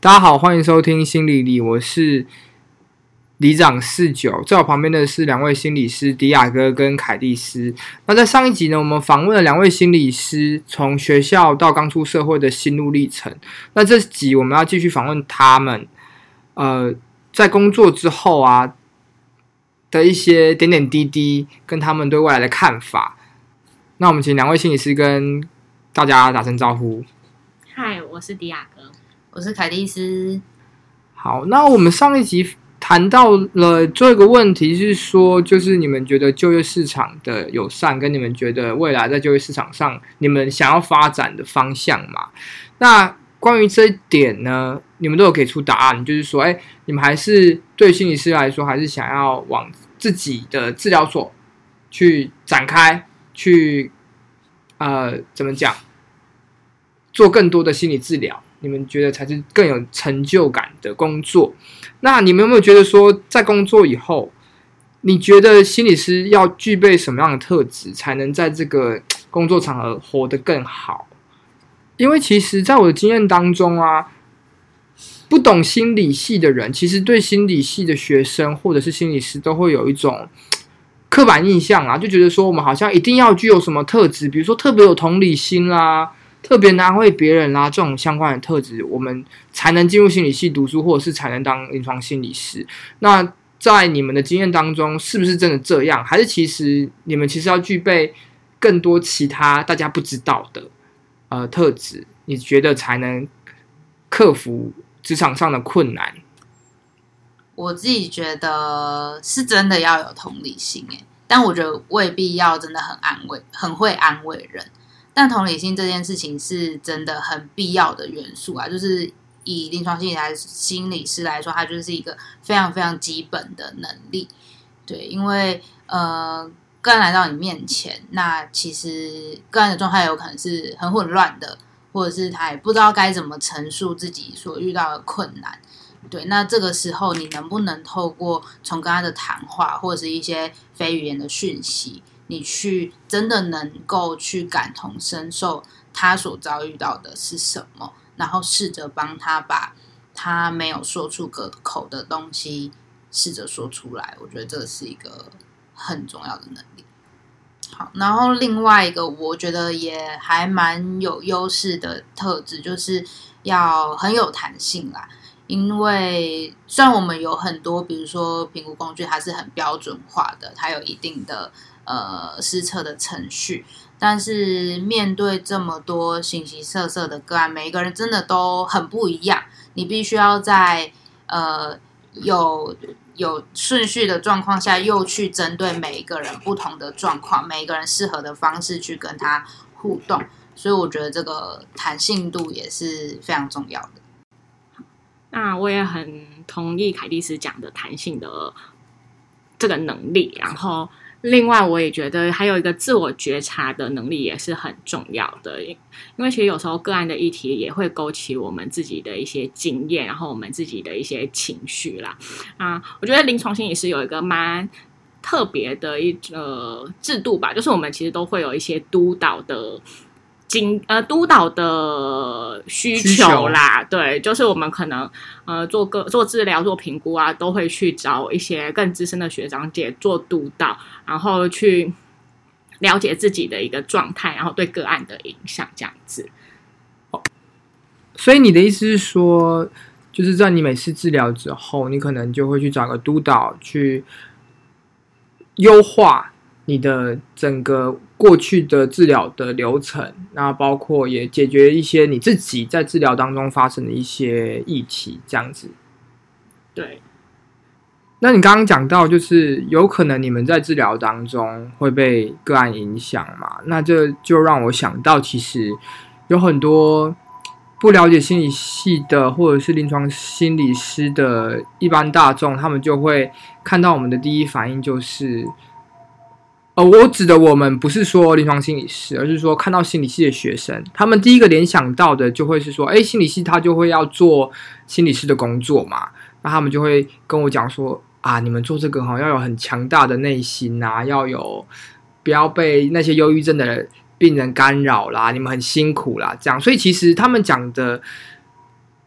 大家好，欢迎收听心理理，我是里长四九，在我旁边的是两位心理师迪亚哥跟凯蒂斯。那在上一集呢，我们访问了两位心理师，从学校到刚出社会的心路历程。那这集我们要继续访问他们，呃，在工作之后啊的一些点点滴滴，跟他们对未来的看法。那我们请两位心理师跟大家打声招呼。嗨，我是迪亚哥。我是凯蒂斯。好，那我们上一集谈到了最后一个问题是说，就是你们觉得就业市场的友善，跟你们觉得未来在就业市场上你们想要发展的方向嘛？那关于这一点呢，你们都有给出答案，就是说，哎，你们还是对心理师来说，还是想要往自己的治疗所去展开，去呃，怎么讲，做更多的心理治疗。你们觉得才是更有成就感的工作？那你们有没有觉得说，在工作以后，你觉得心理师要具备什么样的特质，才能在这个工作场合活得更好？因为其实，在我的经验当中啊，不懂心理系的人，其实对心理系的学生或者是心理师，都会有一种刻板印象啊，就觉得说我们好像一定要具有什么特质，比如说特别有同理心啦。特别难为别人啦，这种相关的特质，我们才能进入心理系读书，或者是才能当临床心理师。那在你们的经验当中，是不是真的这样？还是其实你们其实要具备更多其他大家不知道的呃特质？你觉得才能克服职场上的困难？我自己觉得是真的要有同理心诶，但我觉得未必要真的很安慰，很会安慰人。但同理心这件事情是真的很必要的元素啊，就是以临床心理来心理师来说，它就是一个非常非常基本的能力。对，因为呃，个案来到你面前，那其实个案的状态有可能是很混乱的，或者是他也不知道该怎么陈述自己所遇到的困难。对，那这个时候你能不能透过从跟他的谈话，或者是一些非语言的讯息？你去真的能够去感同身受他所遭遇到的是什么，然后试着帮他把他没有说出个口的东西试着说出来。我觉得这是一个很重要的能力。好，然后另外一个我觉得也还蛮有优势的特质，就是要很有弹性啦。因为虽然我们有很多，比如说评估工具，它是很标准化的，它有一定的。呃，施测的程序，但是面对这么多形形色色的个案，每一个人真的都很不一样。你必须要在呃有有顺序的状况下，又去针对每一个人不同的状况，每一个人适合的方式去跟他互动。所以我觉得这个弹性度也是非常重要的。那我也很同意凯蒂斯讲的弹性的这个能力，然后。另外，我也觉得还有一个自我觉察的能力也是很重要的，因为其实有时候个案的议题也会勾起我们自己的一些经验，然后我们自己的一些情绪啦。啊，我觉得临床心理师有一个蛮特别的一个制度吧，就是我们其实都会有一些督导的。经呃督导的需求啦，对，就是我们可能呃做个做治疗做评估啊，都会去找一些更资深的学长姐做督导，然后去了解自己的一个状态，然后对个案的影响这样子。哦，所以你的意思是说，就是在你每次治疗之后，你可能就会去找个督导去优化。你的整个过去的治疗的流程，那包括也解决一些你自己在治疗当中发生的一些议题，这样子。对。那你刚刚讲到，就是有可能你们在治疗当中会被个案影响嘛？那这就让我想到，其实有很多不了解心理系的，或者是临床心理师的一般大众，他们就会看到我们的第一反应就是。呃，我指的我们不是说临床心理师，而是说看到心理系的学生，他们第一个联想到的就会是说，哎，心理系他就会要做心理师的工作嘛，那他们就会跟我讲说，啊，你们做这个哈要有很强大的内心呐，要有不要被那些忧郁症的人病人干扰啦，你们很辛苦啦，这样，所以其实他们讲的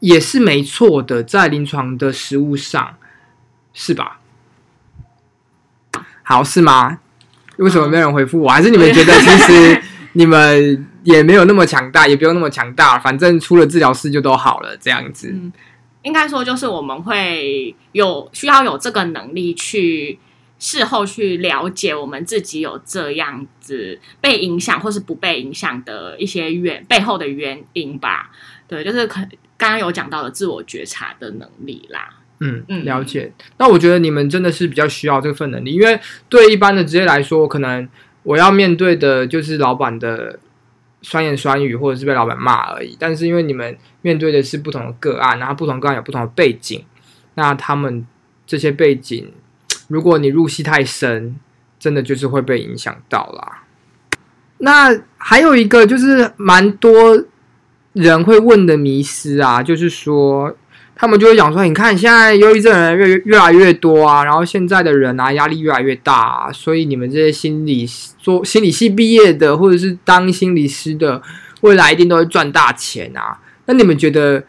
也是没错的，在临床的实务上，是吧？好，是吗？为什么没有人回复我？还是你们觉得其实 你们也没有那么强大，也不用那么强大，反正出了治疗室就都好了，这样子。嗯，应该说就是我们会有需要有这个能力去事后去了解我们自己有这样子被影响或是不被影响的一些原背后的原因吧。对，就是可刚刚有讲到的自我觉察的能力啦。嗯嗯了解。那我觉得你们真的是比较需要这份能力，因为对一般的职业来说，可能我要面对的就是老板的酸言酸语，或者是被老板骂而已。但是因为你们面对的是不同的个案，然后不同个案有不同的背景，那他们这些背景，如果你入戏太深，真的就是会被影响到啦。那还有一个就是蛮多人会问的迷思啊，就是说他们就会讲说，你看现在忧郁症人越越来越多啊，然后现在的人啊压力越来越大、啊，所以你们这些心理做心理系毕业的，或者是当心理师的，未来一定都会赚大钱啊。那你们觉得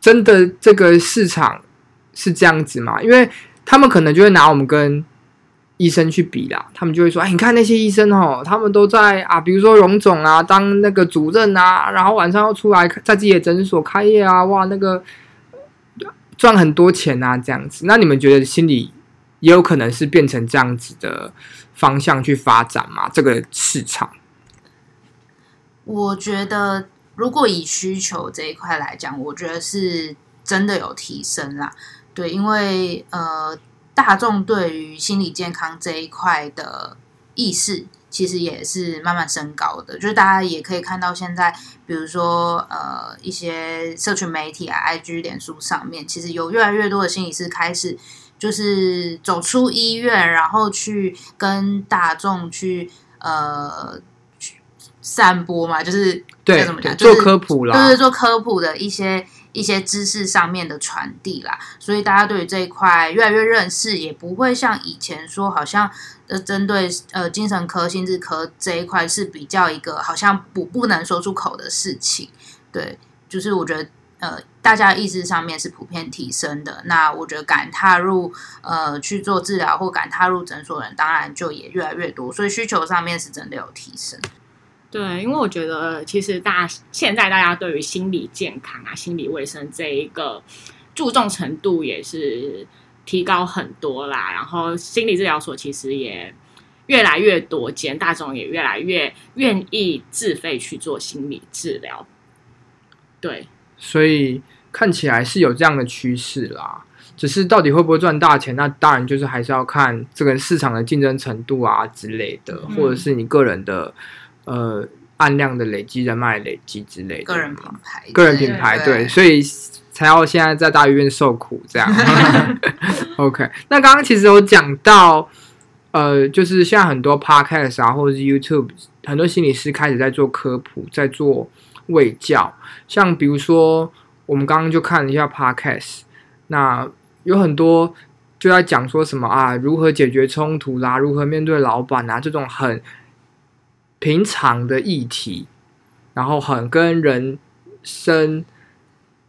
真的这个市场是这样子吗？因为他们可能就会拿我们跟医生去比啦，他们就会说：“哎，你看那些医生哦，他们都在啊，比如说荣总啊，当那个主任啊，然后晚上要出来在自己的诊所开业啊，哇，那个赚很多钱啊，这样子。那你们觉得心理也有可能是变成这样子的方向去发展吗？这个市场？我觉得，如果以需求这一块来讲，我觉得是真的有提升啦。对，因为呃，大众对于心理健康这一块的意识，其实也是慢慢升高的。就是大家也可以看到，现在比如说呃，一些社群媒体啊、IG、脸书上面，其实有越来越多的心理师开始就是走出医院，然后去跟大众去呃去散播嘛，就是对该怎么讲，做就是科普啦，就是，做科普的一些一些知识上面的传递啦，所以大家对于这一块越来越认识，也不会像以前说好像呃针对呃精神科、心智科这一块是比较一个好像不不能说出口的事情。对，就是我觉得呃大家意识上面是普遍提升的，那我觉得敢踏入呃去做治疗或敢踏入诊所的人，当然就也越来越多，所以需求上面是真的有提升。对，因为我觉得其实大家现在大家对于心理健康啊、心理卫生这一个注重程度也是提高很多啦。然后心理治疗所其实也越来越多间，大众也越来越愿意自费去做心理治疗。对，所以看起来是有这样的趋势啦。只是到底会不会赚大钱，那当然就是还是要看这个市场的竞争程度啊之类的，嗯或者是你个人的呃按量的累积、人脉累积之类的。个人品牌，个人品牌，对，所以才要现在在大医院受苦这样。OK，那刚刚其实有讲到，呃，就是现在很多 Podcast 啊，或者是 YouTube，很多心理师开始在做科普，在做卫教。像比如说，我们刚刚就看了一下 Podcast，那有很多就在讲说什么啊，如何解决冲突啦，如何面对老板啊，这种很平常的议题，然后很跟人生，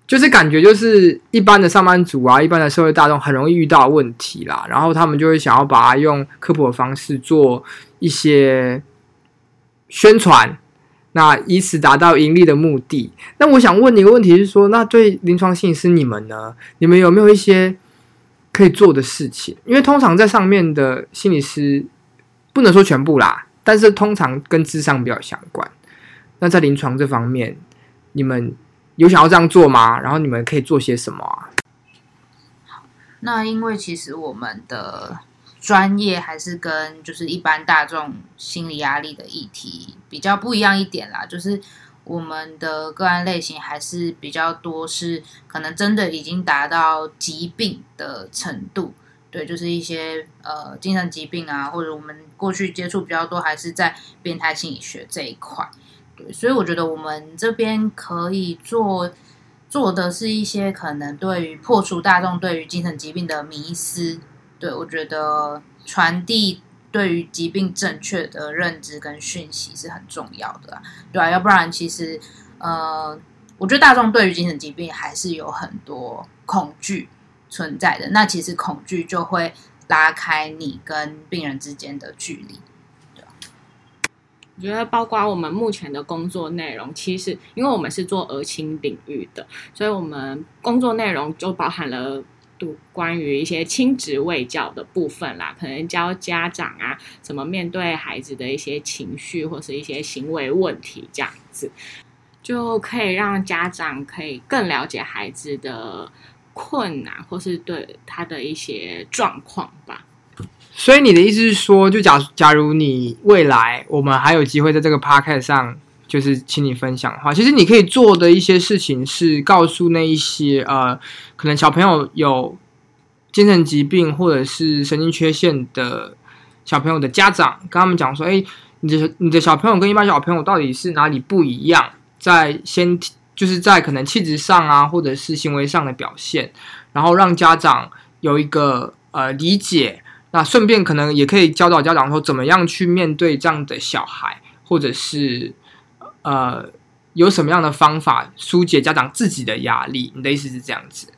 就是感觉就是一般的上班族啊，一般的社会大众很容易遇到问题啦，然后他们就会想要把它用科普的方式做一些宣传，那以此达到盈利的目的。那我想问你一个问题是说，那对临床心理师你们呢？你们有没有一些可以做的事情？因为通常在上面的心理师不能说全部啦，但是通常跟智商比较相关。那在临床这方面，你们有想要这样做吗？然后你们可以做些什么啊？那因为其实我们的专业还是跟就是一般大众心理压力的议题比较不一样一点啦，就是我们的个案类型还是比较多是可能真的已经达到疾病的程度，对，就是一些呃精神疾病啊，或者我们过去接触比较多还是在变态心理学这一块，对，所以我觉得我们这边可以做。做的是一些可能对于破除大众对于精神疾病的迷思，对我觉得传递对于疾病正确的认知跟讯息是很重要的啊，对啊，要不然其实呃，我觉得大众对于精神疾病还是有很多恐惧存在的。那其实恐惧就会拉开你跟病人之间的距离。我觉得，包括我们目前的工作内容，其实因为我们是做儿青领域的，所以我们工作内容就包含了读关于一些亲职卫教的部分啦，可能教家长啊怎么面对孩子的一些情绪或是一些行为问题，这样子就可以让家长可以更了解孩子的困难或是对他的一些状况吧。所以你的意思是说，就假假如你未来我们还有机会在这个 p o c a s t 上，就是请你分享的话，其实你可以做的一些事情是告诉那一些呃，可能小朋友有精神疾病或者是神经缺陷的小朋友的家长，跟他们讲说，哎，你的你的小朋友跟一般小朋友到底是哪里不一样？在先就是在可能气质上啊，或者是行为上的表现，然后让家长有一个呃理解。那顺便可能也可以教导家长说，怎么样去面对这样的小孩，或者是呃有什么样的方法疏解家长自己的压力？你的意思是这样子？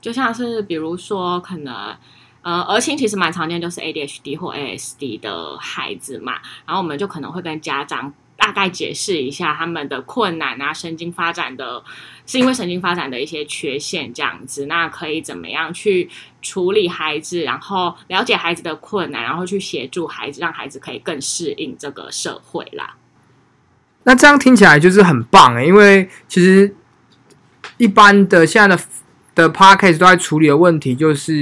就像是比如说，可能呃，儿青其实蛮常见，就是 ADHD 或 ASD 的孩子嘛，然后我们就可能会跟家长大概解释一下他们的困难啊，神经发展的。是因为神经发展的一些缺陷，这样子，那可以怎么样去处理孩子，然后了解孩子的困难，然后去协助孩子，让孩子可以更适应这个社会啦。那这样听起来就是很棒诶，因为其实一般的现在的的 p a r k a s 都在处理的问题，就是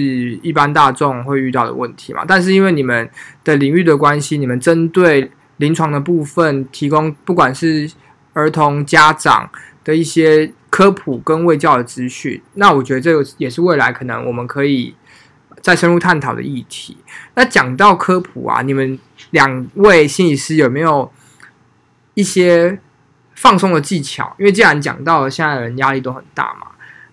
一般大众会遇到的问题嘛。但是因为你们的领域的关系，你们针对临床的部分提供，不管是儿童家长的一些。科普跟卫教的资讯，那我觉得这个也是未来可能我们可以再深入探讨的议题。那讲到科普啊，你们两位心理师有没有一些放松的技巧？因为既然讲到了现在人压力都很大嘛，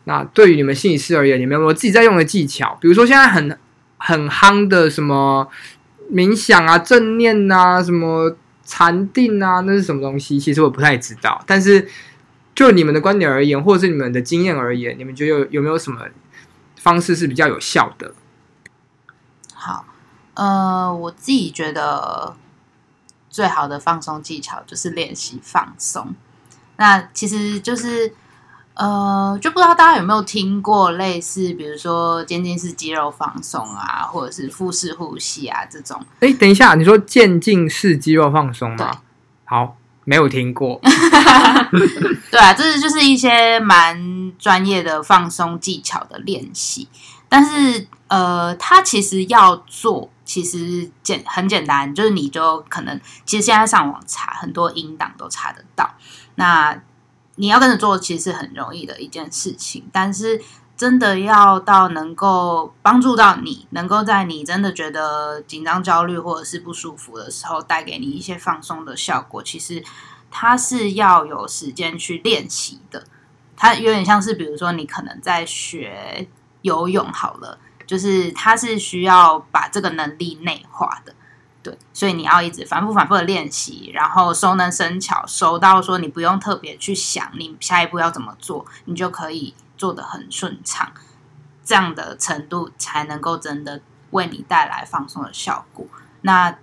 那对于你们心理师而言，你们有没有自己在用的技巧？比如说现在很很夯的什么冥想啊、正念啊、什么禅定啊，那是什么东西？其实我不太知道，但是。就你们的观点而言，或者是你们的经验而言，你们觉得有有没有什么方式是比较有效的？好，呃，我自己觉得最好的放松技巧就是练习放松。那其实就是，呃，就不知道大家有没有听过类似，比如说渐进式肌肉放松啊，或者是腹式呼吸啊这种。哎，等一下，你说渐进式肌肉放松吗？好。没有听过，对啊，这是就是一些蛮专业的放松技巧的练习，但是呃，它其实要做，其实简很简单，就是你就可能其实现在上网查很多音档都查得到，那你要跟着做，其实是很容易的一件事情，但是真的要到能够帮助到你，能够在你真的觉得紧张、焦虑或者是不舒服的时候，带给你一些放松的效果，其实。它是要有时间去练习的，它有点像是，比如说你可能在学游泳好了，就是它是需要把这个能力内化的，对，所以你要一直反复反复的练习，然后熟能生巧，熟到说你不用特别去想你下一步要怎么做，你就可以做的很顺畅，这样的程度才能够真的为你带来放松的效果。那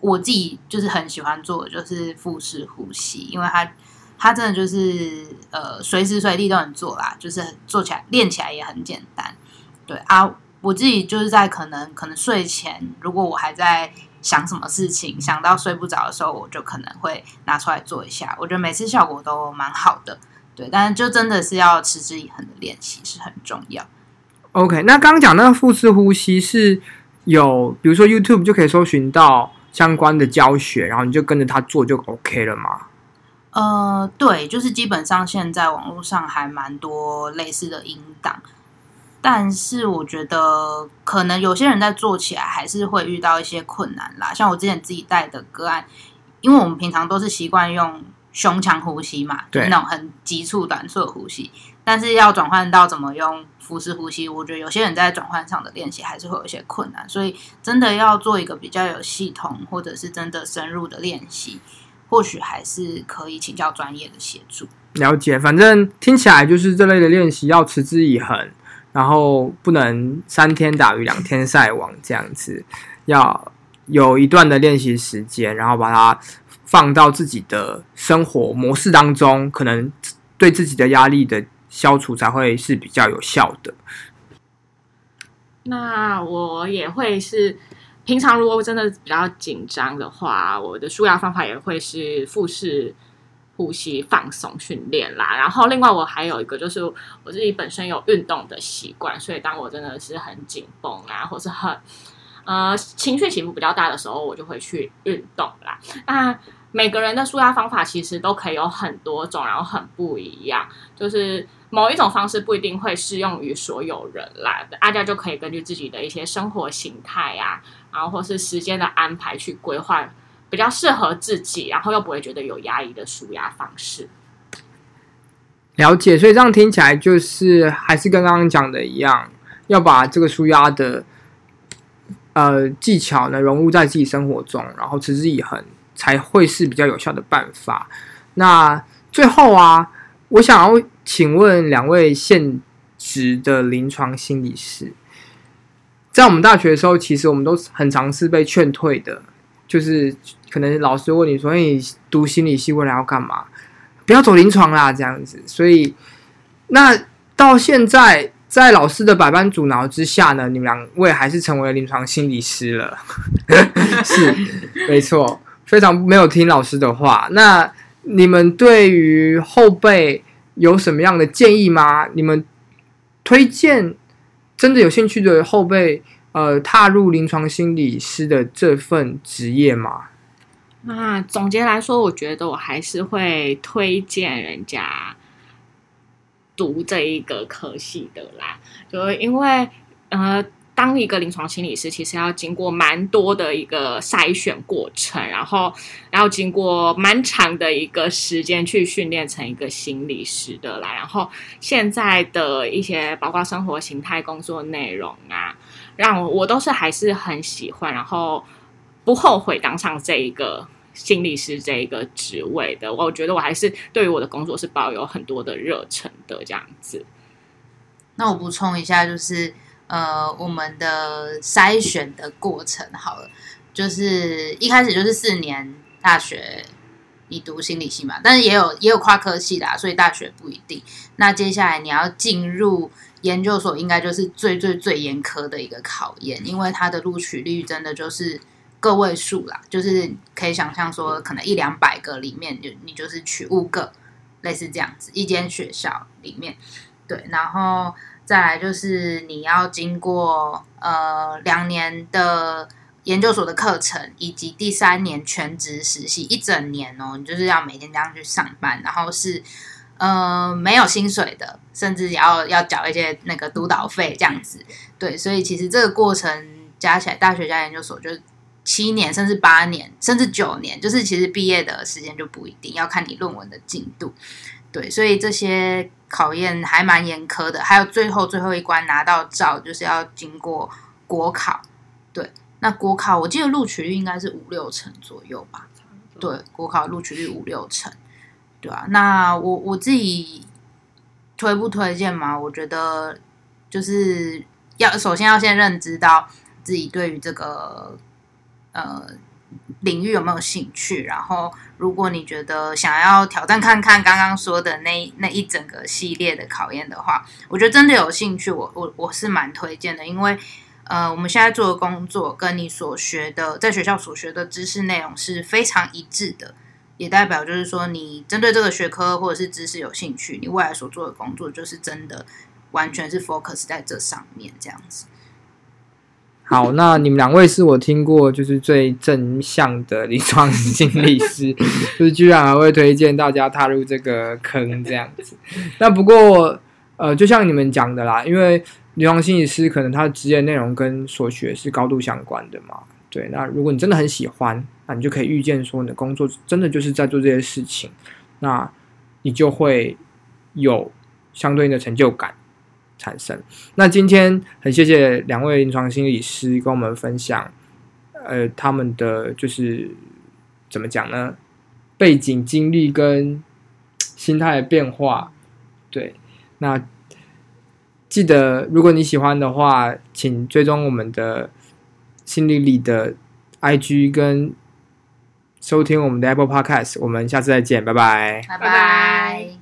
我自己就是很喜欢做的就是腹式呼吸，因为它它真的就是呃随时随地都能做啦，就是做起来练起来也很简单。对啊，我自己就是在可能可能睡前，如果我还在想什么事情，想到睡不着的时候，我就可能会拿出来做一下。我觉得每次效果都蛮好的，对，但是就真的是要持之以恒的练习是很重要。OK，那刚刚讲那个腹式呼吸是有，比如说 YouTube 就可以搜寻到。相关的教学，然后你就跟着他做就 OK 了吗？呃，对，就是基本上现在网络上还蛮多类似的音档，但是我觉得可能有些人在做起来还是会遇到一些困难啦。像我之前自己带的个案，因为我们平常都是习惯用胸腔呼吸嘛，对，那种很急促短促的呼吸，但是要转换到怎么用。腹式呼吸，我觉得有些人在转换上的练习还是会有一些困难，所以真的要做一个比较有系统，或者是真的深入的练习，或许还是可以请教专业的协助。了解，反正听起来就是这类的练习要持之以恒，然后不能三天打鱼两天晒网这样子，要有一段的练习时间，然后把它放到自己的生活模式当中，可能对自己的压力的消除才会是比较有效的。那我也会是。平常如果真的比较紧张的话，我的舒压方法也会是腹式呼吸放松训练啦。然后另外我还有一个就是我自己本身有运动的习惯，所以当我真的是很紧绷啊，或是很呃情绪起伏比较大的时候，我就会去运动啦。那每个人的舒压方法其实都可以有很多种，然后很不一样，就是某一种方式不一定会适用于所有人啦。大家就可以根据自己的一些生活形态啊。然后或是时间的安排去规划比较适合自己，然后又不会觉得有压抑的舒压方式。了解，所以这样听起来就是还是跟刚刚讲的一样，要把这个舒压的呃技巧呢融入在自己生活中，然后持之以恒，才会是比较有效的办法。那最后啊，我想要请问两位现职的临床心理师。在我们大学的时候，其实我们都很尝试被劝退的，就是可能老师问你说：“你读心理系未来要干嘛？不要走临床啦。”这样子。所以，那到现在，在老师的百般阻挠之下呢，你们两位还是成为了临床心理师了。是，没错，非常没有听老师的话。那你们对于后辈有什么样的建议吗？你们推荐？真的有兴趣的后辈，呃，踏入临床心理师的这份职业吗？那总结来说，我觉得我还是会推荐人家读这一个科系的啦，就因为呃。当一个临床心理师，其实要经过蛮多的一个筛选过程，然后要经过蛮长的一个时间去训练成一个心理师的啦。然后现在的一些包括生活形态、工作内容啊，让我我都是还是很喜欢，然后不后悔当上这一个心理师这一个职位的。我觉得我还是对于我的工作是抱有很多的热忱的这样子。那我补充一下，就是。呃，我们的筛选的过程好了，就是一开始就是四年大学，你读心理系嘛，但是也有也有跨科系的，所以大学不一定。那接下来你要进入研究所，应该就是最最最严苛的一个考验，因为它的录取率真的就是个位数啦，就是可以想象说，可能一两百个里面，就你就是取五个，类似这样子，一间学校里面，对，然后。再来就是你要经过呃两年的研究所的课程，以及第三年全职实习一整年哦，你就是要每天这样去上班，然后是呃没有薪水的，甚至要要缴一些那个督导费这样子。对，所以其实这个过程加起来，大学加研究所就七年，甚至八年，甚至九年，就是其实毕业的时间就不一定要看你论文的进度。对，所以这些考验还蛮严苛的。还有最后最后一关拿到照，就是要经过国考。对，那国考我记得录取率应该是五六成左右吧？对，国考录取率五六成，对啊。那我我自己推不推荐嘛？我觉得就是要首先要先认知到自己对于这个呃。领域有没有兴趣？然后，如果你觉得想要挑战看看刚刚说的那那一整个系列的考验的话，我觉得真的有兴趣，我我我是蛮推荐的。因为，呃，我们现在做的工作跟你所学的在学校所学的知识内容是非常一致的，也代表就是说，你针对这个学科或者是知识有兴趣，你未来所做的工作就是真的完全是 focus 在这上面这样子。好，那你们两位是我听过就是最正向的临床心理师，就是居然还会推荐大家踏入这个坑这样子。那不过，呃，就像你们讲的啦，因为临床心理师可能他的职业内容跟所学是高度相关的嘛。对，那如果你真的很喜欢，那你就可以预见说你的工作真的就是在做这些事情，那你就会有相对应的成就感。产生。那今天很谢谢两位临床心理师跟我们分享，呃，他们的就是怎么讲呢？背景经历跟心态的变化。对，那记得如果你喜欢的话，请追踪我们的心理里的 IG 跟收听我们的 Apple Podcast。我们下次再见，拜拜。拜拜拜拜。